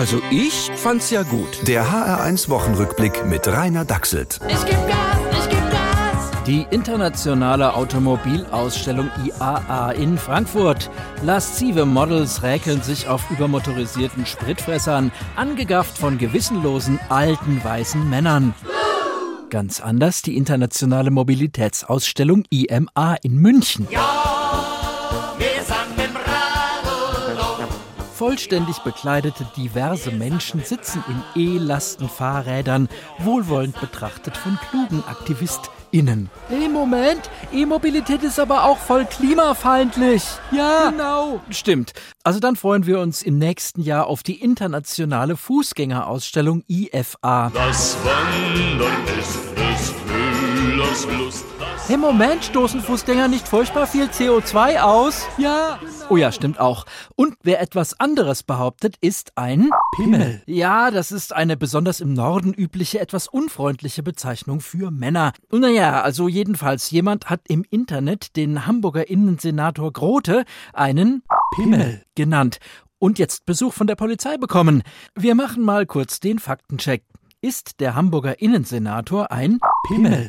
Also ich fand's ja gut. Der HR1 Wochenrückblick mit Rainer Dachselt. Ich geb Gas, ich geb Gas. Die internationale Automobilausstellung IAA in Frankfurt. Laszive Models räkeln sich auf übermotorisierten Spritfressern, angegafft von gewissenlosen alten weißen Männern. Ganz anders die internationale Mobilitätsausstellung IMA in München. Vollständig bekleidete diverse Menschen sitzen in E-Lastenfahrrädern, wohlwollend betrachtet von klugen AktivistInnen. Hey, Moment, E-Mobilität ist aber auch voll klimafeindlich. Ja, genau. Stimmt. Also dann freuen wir uns im nächsten Jahr auf die internationale Fußgängerausstellung IFA. Das Wandern ist des Hey, Moment, stoßen Fußgänger nicht furchtbar viel CO2 aus? Ja. Oh ja, stimmt auch. Und wer etwas anderes behauptet, ist ein Pimmel. Ja, das ist eine besonders im Norden übliche, etwas unfreundliche Bezeichnung für Männer. Naja, also jedenfalls, jemand hat im Internet den Hamburger Innensenator Grote einen Pimmel genannt. Und jetzt Besuch von der Polizei bekommen. Wir machen mal kurz den Faktencheck. Ist der Hamburger Innensenator ein Pimmel?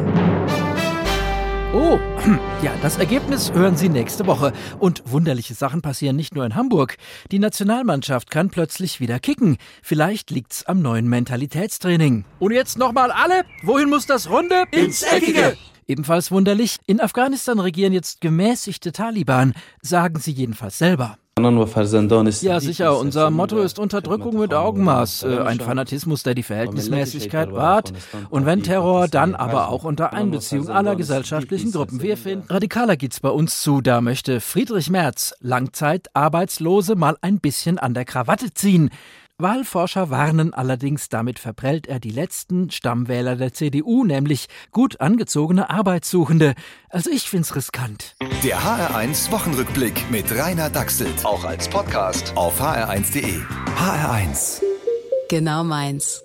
Oh, ja, das Ergebnis hören Sie nächste Woche. Und wunderliche Sachen passieren nicht nur in Hamburg. Die Nationalmannschaft kann plötzlich wieder kicken. Vielleicht liegt's am neuen Mentalitätstraining. Und jetzt nochmal alle. Wohin muss das Runde? Ins Eckige. Ebenfalls wunderlich, in Afghanistan regieren jetzt gemäßigte Taliban, sagen sie jedenfalls selber. Ja, sicher. Unser Motto ist Unterdrückung mit Augenmaß. Äh, ein Fanatismus, der die Verhältnismäßigkeit wahrt. Und wenn Terror, dann aber auch unter Einbeziehung aller gesellschaftlichen Gruppen. Wir finden, radikaler geht's bei uns zu. Da möchte Friedrich Merz, Langzeitarbeitslose, mal ein bisschen an der Krawatte ziehen. Wahlforscher warnen allerdings, damit verprellt er die letzten Stammwähler der CDU, nämlich gut angezogene Arbeitssuchende. Also ich find's riskant. Der HR1 Wochenrückblick mit Rainer Dachselt. Auch als Podcast auf hr1.de. HR1. Genau meins.